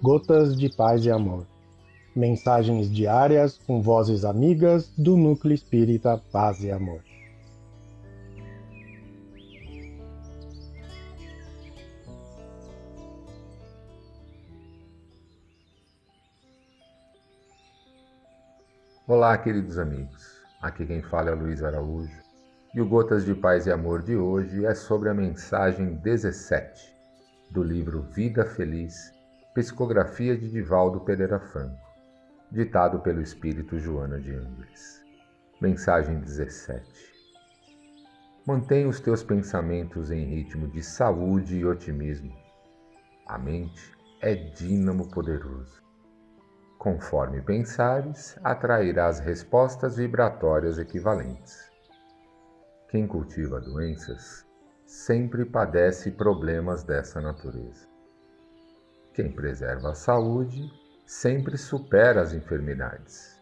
Gotas de Paz e Amor. Mensagens diárias com vozes amigas do Núcleo Espírita Paz e Amor. Olá, queridos amigos. Aqui quem fala é Luiz Araújo. E o Gotas de Paz e Amor de hoje é sobre a mensagem 17 do livro Vida Feliz, psicografia de Divaldo Pereira Franco, ditado pelo espírito Joana de Ângeles. Mensagem 17. Mantenha os teus pensamentos em ritmo de saúde e otimismo. A mente é dínamo poderoso. Conforme pensares, atrairás respostas vibratórias equivalentes. Quem cultiva doenças sempre padece problemas dessa natureza. Quem preserva a saúde sempre supera as enfermidades.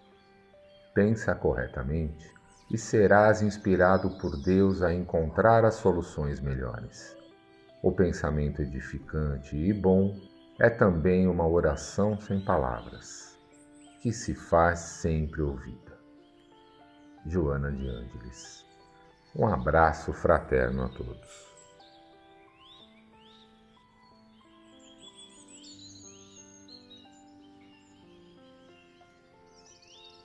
Pensa corretamente e serás inspirado por Deus a encontrar as soluções melhores. O pensamento edificante e bom é também uma oração sem palavras, que se faz sempre ouvida. Joana de Ângeles um abraço fraterno a todos.